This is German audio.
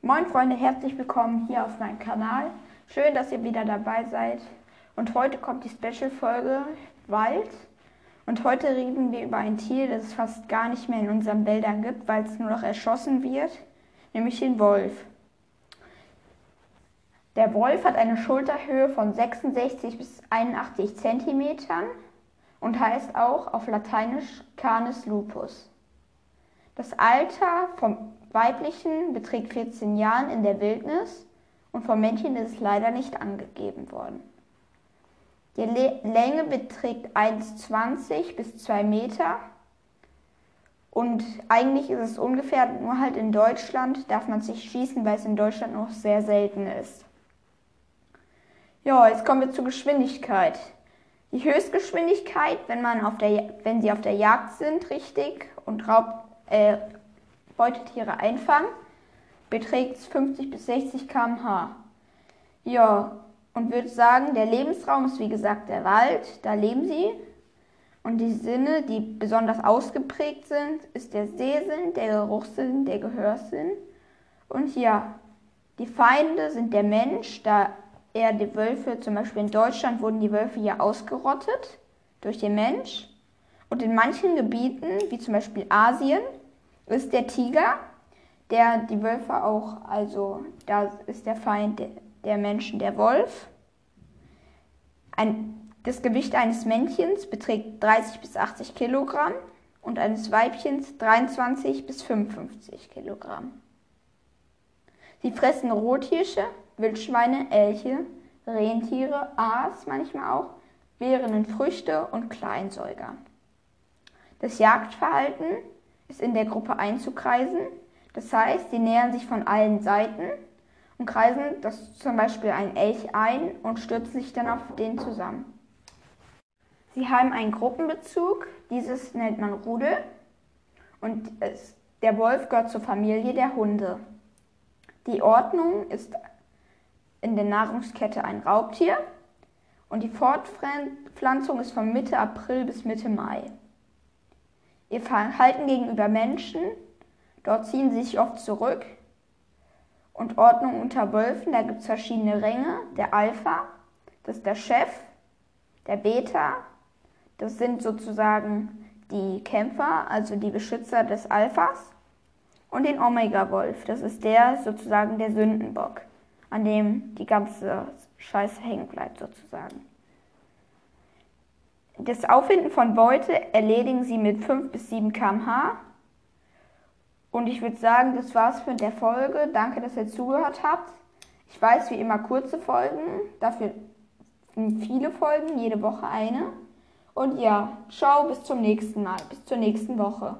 Moin Freunde, herzlich willkommen hier auf meinem Kanal. Schön, dass ihr wieder dabei seid. Und heute kommt die Special-Folge Wald. Und heute reden wir über ein Tier, das es fast gar nicht mehr in unseren Wäldern gibt, weil es nur noch erschossen wird, nämlich den Wolf. Der Wolf hat eine Schulterhöhe von 66 bis 81 cm und heißt auch auf Lateinisch Canis lupus. Das Alter vom weiblichen beträgt 14 Jahren in der Wildnis und vom Männchen ist es leider nicht angegeben worden. Die Länge beträgt 1,20 bis 2 Meter und eigentlich ist es ungefähr, nur halt in Deutschland darf man sich schießen, weil es in Deutschland noch sehr selten ist. Ja, jetzt kommen wir zur Geschwindigkeit. Die Höchstgeschwindigkeit, wenn, man auf der, wenn sie auf der Jagd sind, richtig, und Raub, äh, Beutetiere einfangen, beträgt 50 bis 60 km/h. Ja, und würde sagen, der Lebensraum ist wie gesagt der Wald, da leben sie. Und die Sinne, die besonders ausgeprägt sind, ist der Sehsinn, der Geruchssinn, der Gehörsinn. Und ja, die Feinde sind der Mensch, da er die Wölfe, zum Beispiel in Deutschland wurden die Wölfe ja ausgerottet durch den Mensch. Und in manchen Gebieten, wie zum Beispiel Asien, ist der Tiger, der die Wölfe auch, also da ist der Feind der Menschen der Wolf. Ein, das Gewicht eines Männchens beträgt 30 bis 80 Kilogramm und eines Weibchens 23 bis 55 Kilogramm. Sie fressen Rothirsche, Wildschweine, Elche, Rentiere, Aas manchmal auch, Beeren und Früchte und Kleinsäuger. Das Jagdverhalten ist in der Gruppe einzukreisen. Das heißt, sie nähern sich von allen Seiten und kreisen das zum Beispiel ein Elch ein und stürzen sich dann auf den zusammen. Sie haben einen Gruppenbezug, dieses nennt man Rudel und es, der Wolf gehört zur Familie der Hunde. Die Ordnung ist in der Nahrungskette ein Raubtier und die Fortpflanzung ist von Mitte April bis Mitte Mai. Ihr Verhalten gegenüber Menschen, dort ziehen sie sich oft zurück. Und Ordnung unter Wölfen, da gibt es verschiedene Ränge. Der Alpha, das ist der Chef, der Beta, das sind sozusagen die Kämpfer, also die Beschützer des Alphas. Und den Omega-Wolf, das ist der sozusagen der Sündenbock, an dem die ganze Scheiße hängen bleibt sozusagen. Das Auffinden von Beute erledigen sie mit 5 bis 7 km/h. Und ich würde sagen, das war's für der Folge. Danke, dass ihr zugehört habt. Ich weiß wie immer kurze Folgen, dafür viele Folgen, jede Woche eine. Und ja, ciao, bis zum nächsten Mal, bis zur nächsten Woche.